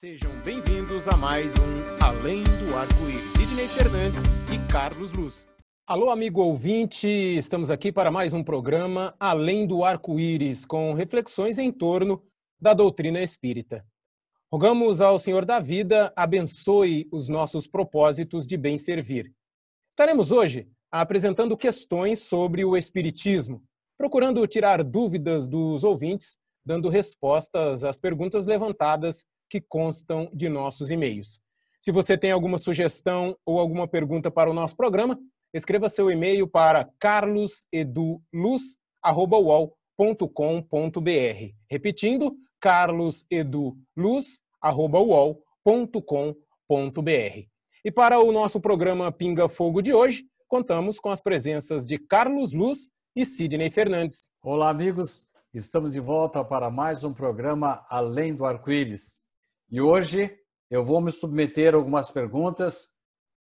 Sejam bem-vindos a mais um Além do Arco-Íris. Sidney Fernandes e Carlos Luz. Alô, amigo ouvinte, estamos aqui para mais um programa Além do Arco-Íris, com reflexões em torno da doutrina espírita. Rogamos ao Senhor da vida abençoe os nossos propósitos de bem servir. Estaremos hoje apresentando questões sobre o Espiritismo, procurando tirar dúvidas dos ouvintes, dando respostas às perguntas levantadas que constam de nossos e-mails. Se você tem alguma sugestão ou alguma pergunta para o nosso programa, escreva seu e-mail para carloseduluz.com.br. Repetindo, carloseduluz.com.br. E para o nosso programa Pinga Fogo de hoje, contamos com as presenças de Carlos Luz e Sidney Fernandes. Olá, amigos. Estamos de volta para mais um programa Além do Arco-Íris. E hoje eu vou me submeter a algumas perguntas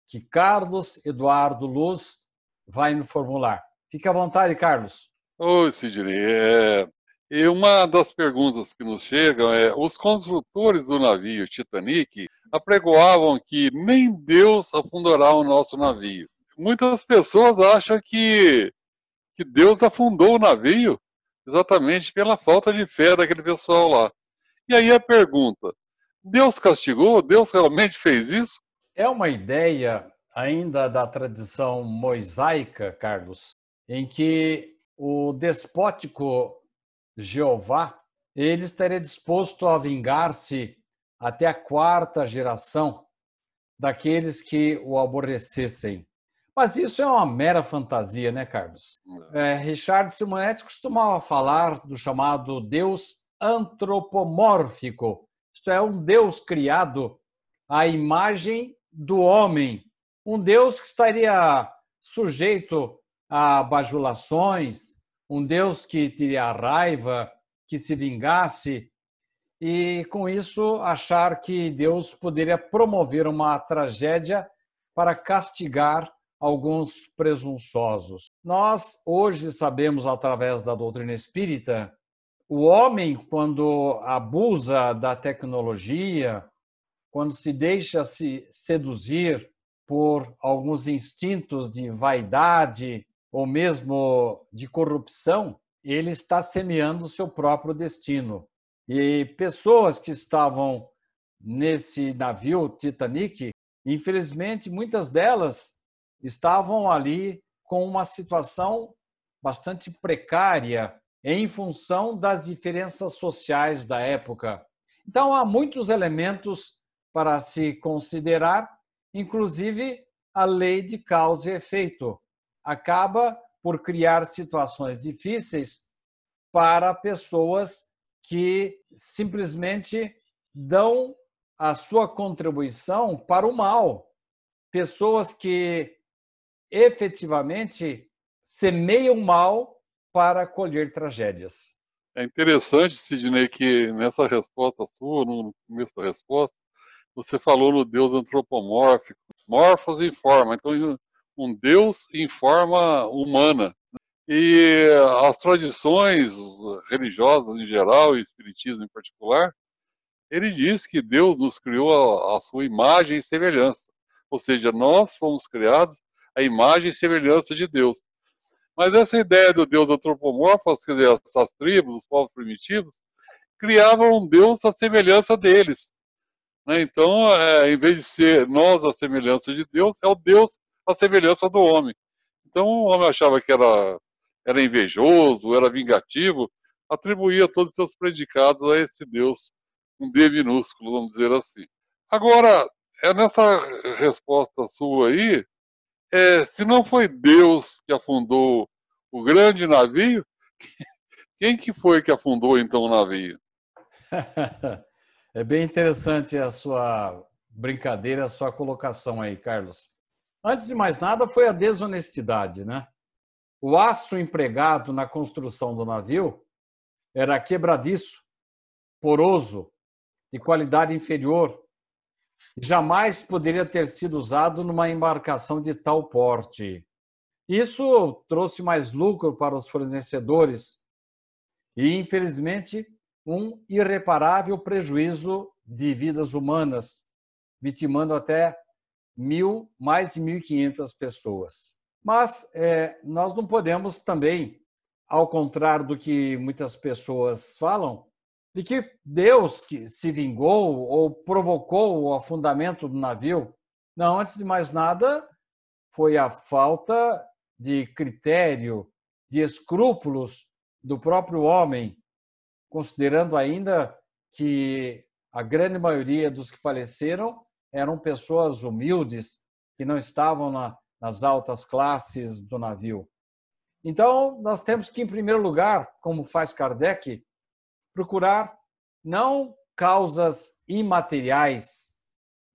que Carlos Eduardo Luz vai me formular. Fique à vontade, Carlos. Oi, Sidney. É... E uma das perguntas que nos chegam é: os construtores do navio Titanic apregoavam que nem Deus afundará o nosso navio. Muitas pessoas acham que, que Deus afundou o navio exatamente pela falta de fé daquele pessoal lá. E aí a pergunta: Deus castigou? Deus realmente fez isso? É uma ideia ainda da tradição mosaica, Carlos, em que o despótico Jeová ele estaria disposto a vingar-se até a quarta geração daqueles que o aborrecessem. Mas isso é uma mera fantasia, né, Carlos? É, Richard Simonetti costumava falar do chamado Deus antropomórfico, isto é, um Deus criado à imagem do homem, um Deus que estaria sujeito a bajulações, um Deus que teria raiva, que se vingasse, e com isso achar que Deus poderia promover uma tragédia para castigar alguns presunçosos. Nós hoje sabemos, através da doutrina espírita, o homem, quando abusa da tecnologia, quando se deixa se seduzir por alguns instintos de vaidade ou mesmo de corrupção, ele está semeando o seu próprio destino. E pessoas que estavam nesse navio Titanic, infelizmente, muitas delas estavam ali com uma situação bastante precária em função das diferenças sociais da época. Então, há muitos elementos para se considerar, inclusive a lei de causa e efeito. Acaba por criar situações difíceis para pessoas que simplesmente dão a sua contribuição para o mal. Pessoas que efetivamente semeiam mal para colher tragédias. É interessante, Sidney, que nessa resposta sua, no começo da resposta, você falou no Deus antropomórfico, morfos em forma, então um Deus em forma humana. E as tradições religiosas em geral, e Espiritismo em particular, ele diz que Deus nos criou a, a sua imagem e semelhança. Ou seja, nós fomos criados à imagem e semelhança de Deus. Mas essa ideia do Deus antropomorfo, quer dizer, essas tribos, os povos primitivos, criavam um Deus à semelhança deles. Né? Então, é, em vez de ser nós a semelhança de Deus, é o Deus à semelhança do homem. Então, o homem achava que era, era invejoso, era vingativo, atribuía todos os seus predicados a esse Deus, um D minúsculo, vamos dizer assim. Agora, é nessa resposta sua aí, é, se não foi Deus que afundou o grande navio, quem que foi que afundou então o navio? É bem interessante a sua brincadeira, a sua colocação aí, Carlos. Antes de mais nada, foi a desonestidade, né? O aço empregado na construção do navio era quebradiço, poroso, de qualidade inferior jamais poderia ter sido usado numa embarcação de tal porte. Isso trouxe mais lucro para os fornecedores e, infelizmente, um irreparável prejuízo de vidas humanas, vitimando até mil, mais de 1.500 pessoas. Mas é, nós não podemos também, ao contrário do que muitas pessoas falam, de que Deus que se vingou ou provocou o afundamento do navio. Não, antes de mais nada, foi a falta de critério, de escrúpulos do próprio homem, considerando ainda que a grande maioria dos que faleceram eram pessoas humildes, que não estavam na, nas altas classes do navio. Então, nós temos que, em primeiro lugar, como faz Kardec, procurar não causas imateriais,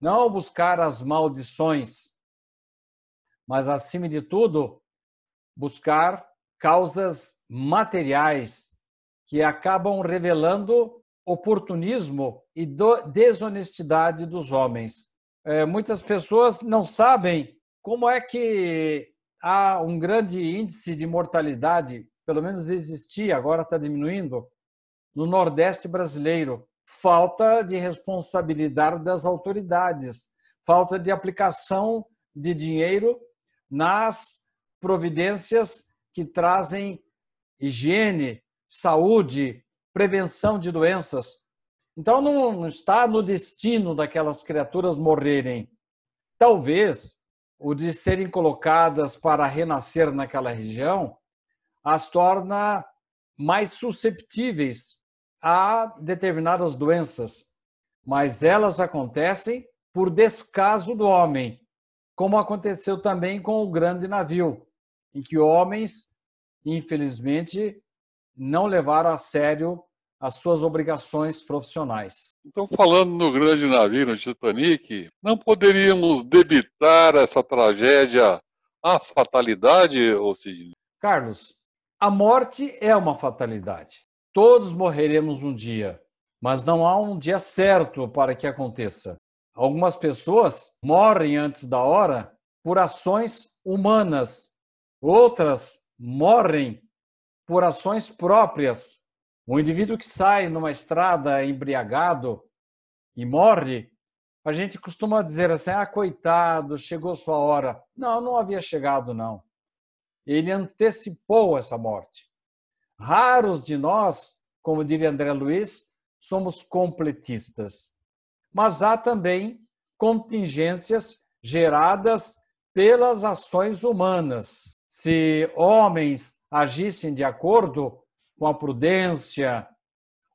não buscar as maldições, mas, acima de tudo, buscar causas materiais que acabam revelando oportunismo e desonestidade dos homens. É, muitas pessoas não sabem como é que há um grande índice de mortalidade, pelo menos existia, agora está diminuindo, no Nordeste brasileiro. Falta de responsabilidade das autoridades, falta de aplicação de dinheiro nas providências que trazem higiene, saúde, prevenção de doenças. Então, não está no destino daquelas criaturas morrerem. Talvez o de serem colocadas para renascer naquela região as torna mais susceptíveis a determinadas doenças, mas elas acontecem por descaso do homem, como aconteceu também com o grande navio, em que homens, infelizmente, não levaram a sério as suas obrigações profissionais. Então, falando no grande navio, no Titanic, não poderíamos debitar essa tragédia à fatalidade, ou Sidney? Carlos, a morte é uma fatalidade. Todos morreremos um dia, mas não há um dia certo para que aconteça. Algumas pessoas morrem antes da hora por ações humanas, outras morrem por ações próprias. Um indivíduo que sai numa estrada embriagado e morre, a gente costuma dizer assim: ah, coitado, chegou sua hora. Não, não havia chegado, não. Ele antecipou essa morte. Raros de nós, como diria André Luiz, somos completistas. Mas há também contingências geradas pelas ações humanas. Se homens agissem de acordo com a prudência,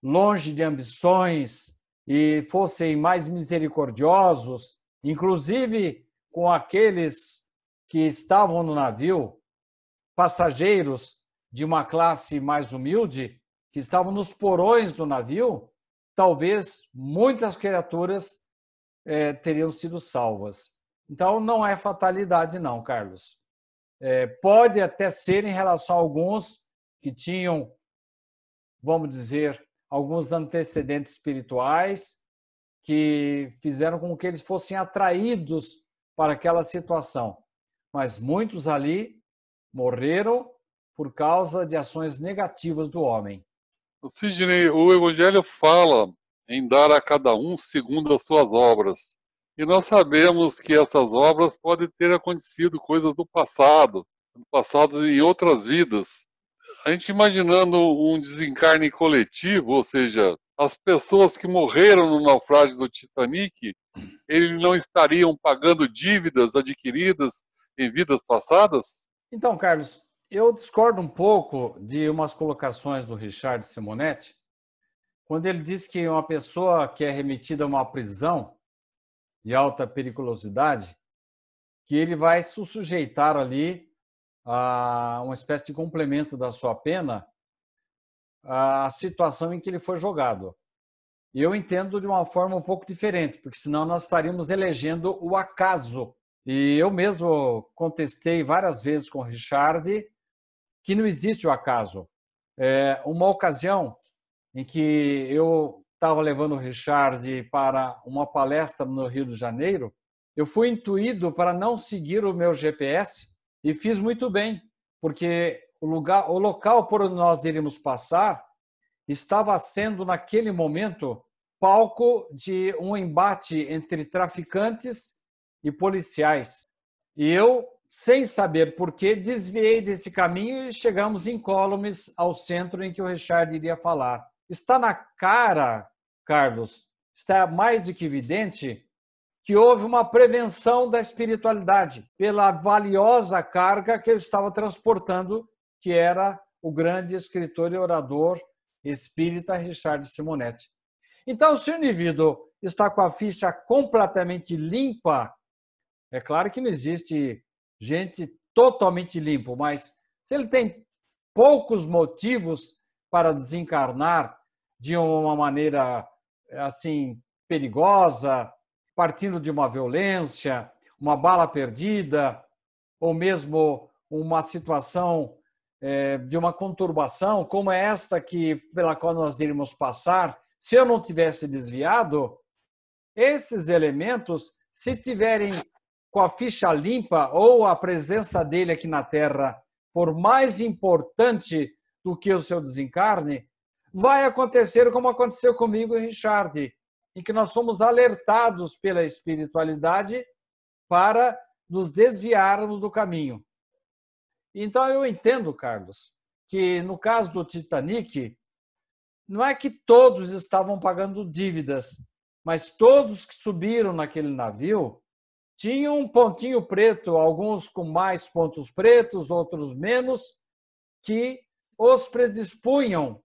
longe de ambições e fossem mais misericordiosos, inclusive com aqueles que estavam no navio, passageiros de uma classe mais humilde que estavam nos porões do navio, talvez muitas criaturas é, teriam sido salvas. Então, não é fatalidade, não, Carlos. É, pode até ser em relação a alguns que tinham, vamos dizer, alguns antecedentes espirituais que fizeram com que eles fossem atraídos para aquela situação. Mas muitos ali morreram por causa de ações negativas do homem. Sidney, o Evangelho fala em dar a cada um segundo as suas obras. E nós sabemos que essas obras podem ter acontecido coisas do passado, do passado em outras vidas. A gente imaginando um desencarne coletivo, ou seja, as pessoas que morreram no naufrágio do Titanic, eles não estariam pagando dívidas adquiridas em vidas passadas? Então, Carlos, eu discordo um pouco de umas colocações do Richard Simonetti, quando ele diz que uma pessoa que é remetida a uma prisão de alta periculosidade, que ele vai se sujeitar ali a uma espécie de complemento da sua pena à situação em que ele foi jogado. Eu entendo de uma forma um pouco diferente, porque senão nós estaríamos elegendo o acaso. E eu mesmo contestei várias vezes com o Richard que não existe o acaso. É, uma ocasião em que eu estava levando o Richard para uma palestra no Rio de Janeiro, eu fui intuído para não seguir o meu GPS e fiz muito bem, porque o lugar, o local por onde nós iríamos passar estava sendo naquele momento palco de um embate entre traficantes e policiais. E eu, sem saber por que, desviei desse caminho e chegamos incólumes ao centro em que o Richard iria falar. Está na cara, Carlos, está mais do que evidente que houve uma prevenção da espiritualidade pela valiosa carga que eu estava transportando, que era o grande escritor e orador espírita Richard Simonetti. Então, se o indivíduo está com a ficha completamente limpa, é claro que não existe gente totalmente limpo, mas se ele tem poucos motivos para desencarnar de uma maneira assim perigosa, partindo de uma violência, uma bala perdida, ou mesmo uma situação é, de uma conturbação, como esta que pela qual nós iríamos passar, se eu não tivesse desviado, esses elementos, se tiverem com a ficha limpa ou a presença dele aqui na Terra for mais importante do que o seu desencarne, vai acontecer como aconteceu comigo e Richard em que nós somos alertados pela espiritualidade para nos desviarmos do caminho. Então eu entendo, Carlos, que no caso do Titanic, não é que todos estavam pagando dívidas, mas todos que subiram naquele navio tinham um pontinho preto, alguns com mais pontos pretos, outros menos, que os predispunham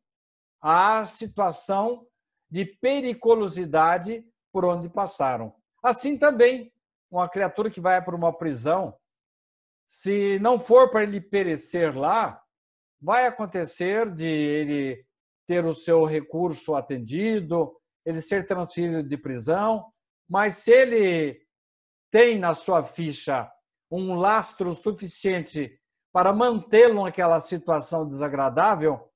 à situação de periculosidade por onde passaram. Assim também, uma criatura que vai para uma prisão, se não for para ele perecer lá, vai acontecer de ele ter o seu recurso atendido, ele ser transferido de prisão, mas se ele tem na sua ficha um lastro suficiente para mantê-lo naquela situação desagradável,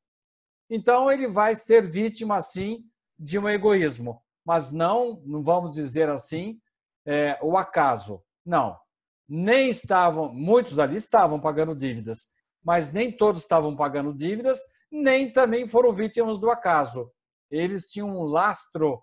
então ele vai ser vítima, sim, de um egoísmo, mas não, não vamos dizer assim, é, o acaso. Não. Nem estavam, muitos ali estavam pagando dívidas, mas nem todos estavam pagando dívidas, nem também foram vítimas do acaso. Eles tinham um lastro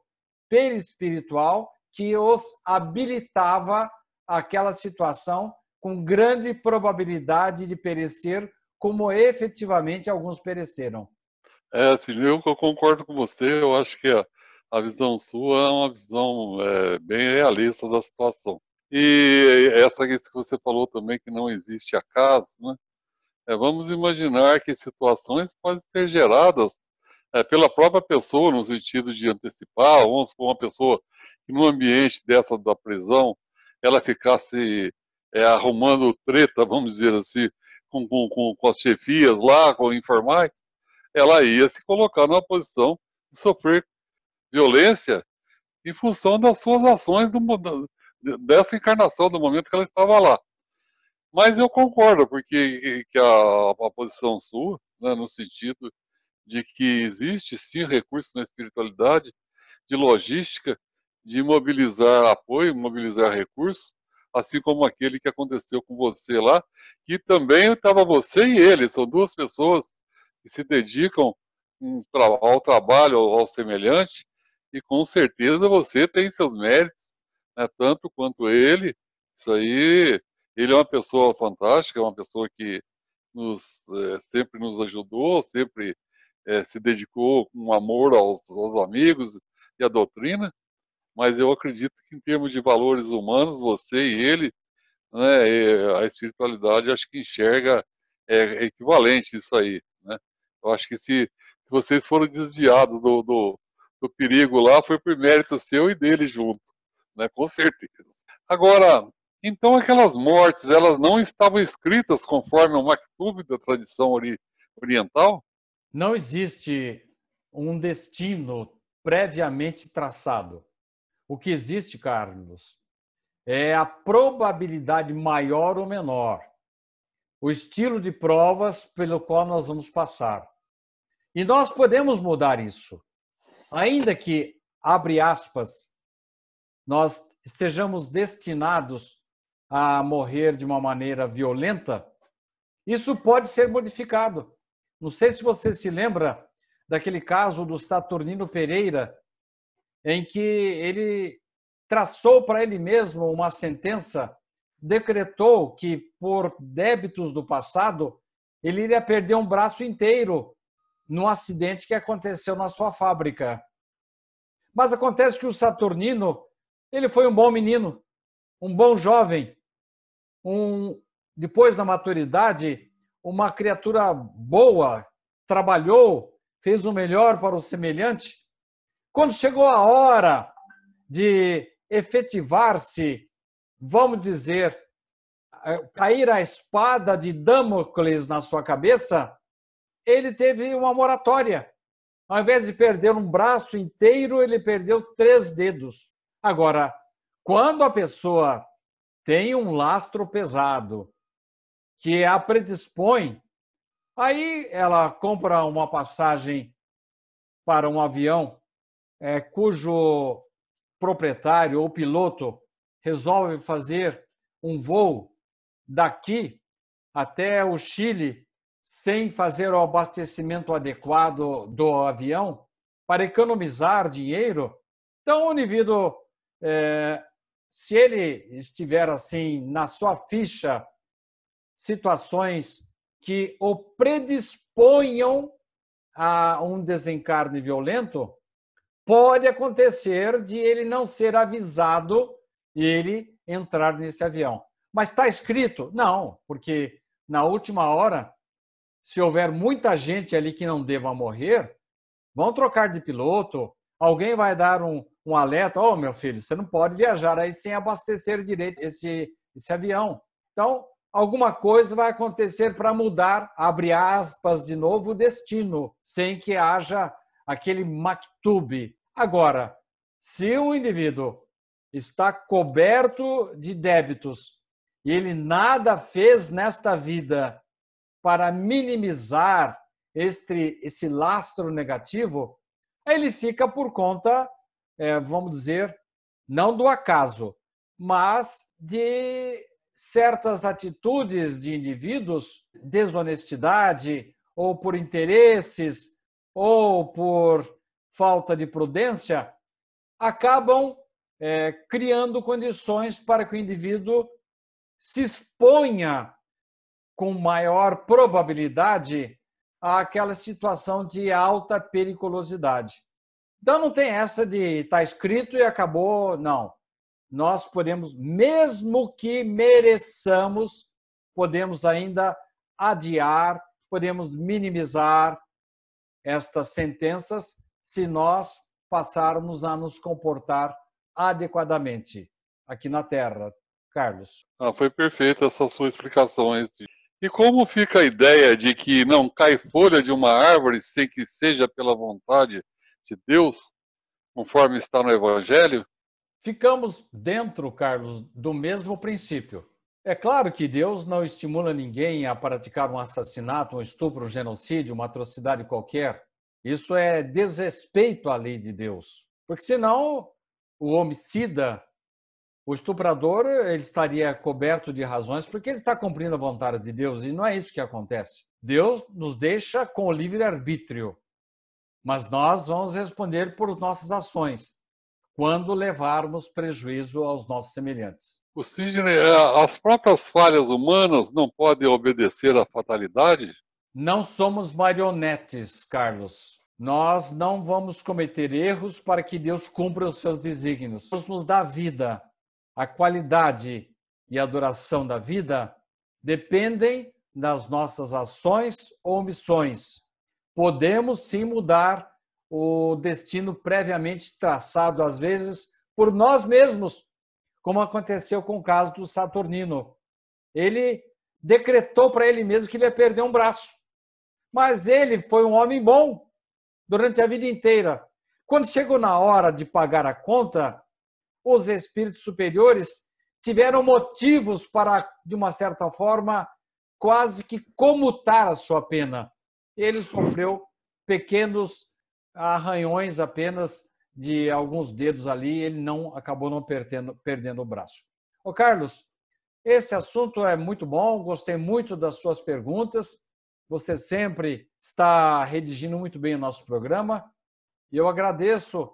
perispiritual que os habilitava àquela situação com grande probabilidade de perecer, como efetivamente alguns pereceram. É, assim, eu concordo com você, eu acho que a, a visão sua é uma visão é, bem realista da situação. E essa que você falou também, que não existe acaso, né? É, vamos imaginar que situações podem ser geradas é, pela própria pessoa, no sentido de antecipar, vamos supor, uma pessoa que no ambiente dessa da prisão, ela ficasse é, arrumando treta, vamos dizer assim, com, com, com as chefias lá, com informais, ela ia se colocar numa posição de sofrer violência em função das suas ações do, dessa encarnação, do momento que ela estava lá. Mas eu concordo, porque que a, a posição sua, né, no sentido de que existe sim recursos na espiritualidade, de logística, de mobilizar apoio, mobilizar recursos, assim como aquele que aconteceu com você lá, que também estava você e ele, são duas pessoas que se dedicam ao trabalho, ao semelhante, e com certeza você tem seus méritos, né, tanto quanto ele. Isso aí, ele é uma pessoa fantástica, é uma pessoa que nos, é, sempre nos ajudou, sempre é, se dedicou com amor aos, aos amigos e à doutrina, mas eu acredito que em termos de valores humanos, você e ele, né, a espiritualidade acho que enxerga é, equivalente isso aí. Eu acho que se, se vocês foram desviados do, do, do, perigo lá, foi por mérito seu e dele junto, né? com certeza. Agora, então aquelas mortes, elas não estavam escritas conforme o maktub da tradição ori oriental? Não existe um destino previamente traçado. O que existe, Carlos, é a probabilidade maior ou menor o estilo de provas pelo qual nós vamos passar. E nós podemos mudar isso. Ainda que, abre aspas, nós estejamos destinados a morrer de uma maneira violenta, isso pode ser modificado. Não sei se você se lembra daquele caso do Saturnino Pereira, em que ele traçou para ele mesmo uma sentença, decretou que, por débitos do passado, ele iria perder um braço inteiro num acidente que aconteceu na sua fábrica. Mas acontece que o Saturnino, ele foi um bom menino, um bom jovem, um depois da maturidade, uma criatura boa, trabalhou, fez o melhor para o semelhante. Quando chegou a hora de efetivar-se, vamos dizer, cair a espada de Damocles na sua cabeça, ele teve uma moratória. Ao invés de perder um braço inteiro, ele perdeu três dedos. Agora, quando a pessoa tem um lastro pesado que a predispõe, aí ela compra uma passagem para um avião é, cujo proprietário ou piloto resolve fazer um voo daqui até o Chile sem fazer o abastecimento adequado do avião para economizar dinheiro, então o indivíduo, é, se ele estiver assim na sua ficha situações que o predisponham a um desencarne violento, pode acontecer de ele não ser avisado ele entrar nesse avião. Mas está escrito? Não, porque na última hora, se houver muita gente ali que não deva morrer, vão trocar de piloto, alguém vai dar um, um alerta: Ô oh, meu filho, você não pode viajar aí sem abastecer direito esse, esse avião. Então, alguma coisa vai acontecer para mudar, abre aspas de novo, o destino, sem que haja aquele maktub, Agora, se o indivíduo está coberto de débitos. E ele nada fez nesta vida para minimizar este, esse lastro negativo, ele fica por conta, é, vamos dizer, não do acaso, mas de certas atitudes de indivíduos, desonestidade, ou por interesses, ou por falta de prudência, acabam é, criando condições para que o indivíduo se exponha com maior probabilidade àquela situação de alta periculosidade. Então não tem essa de estar tá escrito e acabou, não. Nós podemos, mesmo que mereçamos, podemos ainda adiar, podemos minimizar estas sentenças se nós passarmos a nos comportar adequadamente aqui na Terra. Carlos. Ah, foi perfeita essa sua explicação. E como fica a ideia de que não cai folha de uma árvore sem que seja pela vontade de Deus, conforme está no Evangelho? Ficamos dentro, Carlos, do mesmo princípio. É claro que Deus não estimula ninguém a praticar um assassinato, um estupro, um genocídio, uma atrocidade qualquer. Isso é desrespeito à lei de Deus. Porque senão o homicida, o estuprador, ele estaria coberto de razões porque ele está cumprindo a vontade de Deus e não é isso que acontece. Deus nos deixa com o livre-arbítrio, mas nós vamos responder por nossas ações quando levarmos prejuízo aos nossos semelhantes. O Sidney, é, as próprias falhas humanas não podem obedecer à fatalidade? Não somos marionetes, Carlos. Nós não vamos cometer erros para que Deus cumpra os seus desígnios. Deus nos dá vida. A qualidade e a duração da vida dependem das nossas ações ou omissões. Podemos sim mudar o destino previamente traçado, às vezes, por nós mesmos, como aconteceu com o caso do Saturnino. Ele decretou para ele mesmo que ele ia perder um braço. Mas ele foi um homem bom durante a vida inteira. Quando chegou na hora de pagar a conta, os espíritos superiores tiveram motivos para, de uma certa forma, quase que comutar a sua pena. Ele sofreu pequenos arranhões apenas de alguns dedos ali, ele não acabou não perdendo, perdendo o braço. Ô Carlos, esse assunto é muito bom, gostei muito das suas perguntas. Você sempre está redigindo muito bem o nosso programa e eu agradeço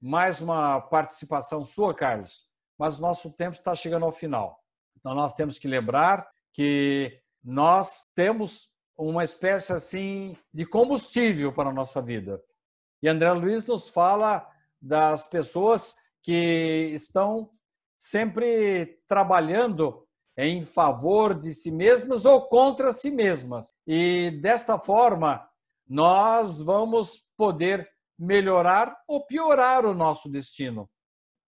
mais uma participação sua, Carlos, mas o nosso tempo está chegando ao final. Então nós temos que lembrar que nós temos uma espécie assim de combustível para a nossa vida. E André Luiz nos fala das pessoas que estão sempre trabalhando em favor de si mesmas ou contra si mesmas. E desta forma, nós vamos poder melhorar ou piorar o nosso destino.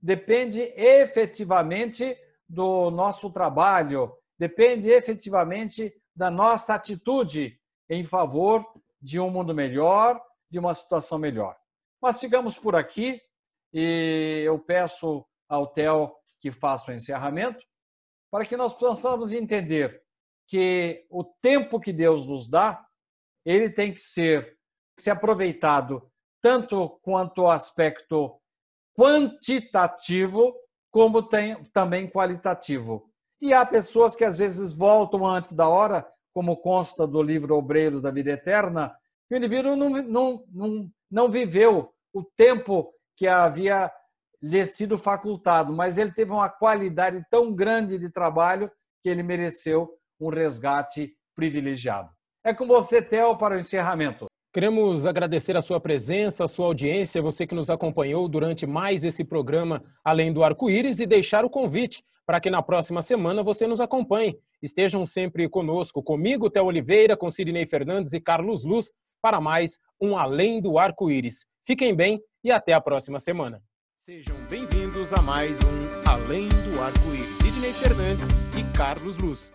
Depende efetivamente do nosso trabalho, depende efetivamente da nossa atitude em favor de um mundo melhor, de uma situação melhor. Mas ficamos por aqui e eu peço ao Theo que faça o encerramento para que nós possamos entender que o tempo que Deus nos dá, ele tem que ser, ser aproveitado tanto quanto o aspecto quantitativo, como tem, também qualitativo. E há pessoas que às vezes voltam antes da hora, como consta do livro Obreiros da Vida Eterna, que o indivíduo não, não, não, não viveu o tempo que havia lhe sido facultado, mas ele teve uma qualidade tão grande de trabalho que ele mereceu um resgate privilegiado. É com você, Theo, para o encerramento. Queremos agradecer a sua presença, a sua audiência, você que nos acompanhou durante mais esse programa Além do Arco-Íris e deixar o convite para que na próxima semana você nos acompanhe. Estejam sempre conosco, comigo, Theo Oliveira, com Sidney Fernandes e Carlos Luz, para mais um Além do Arco-Íris. Fiquem bem e até a próxima semana. Sejam bem-vindos a mais um Além do Arco-Íris. Sidney Fernandes e Carlos Luz.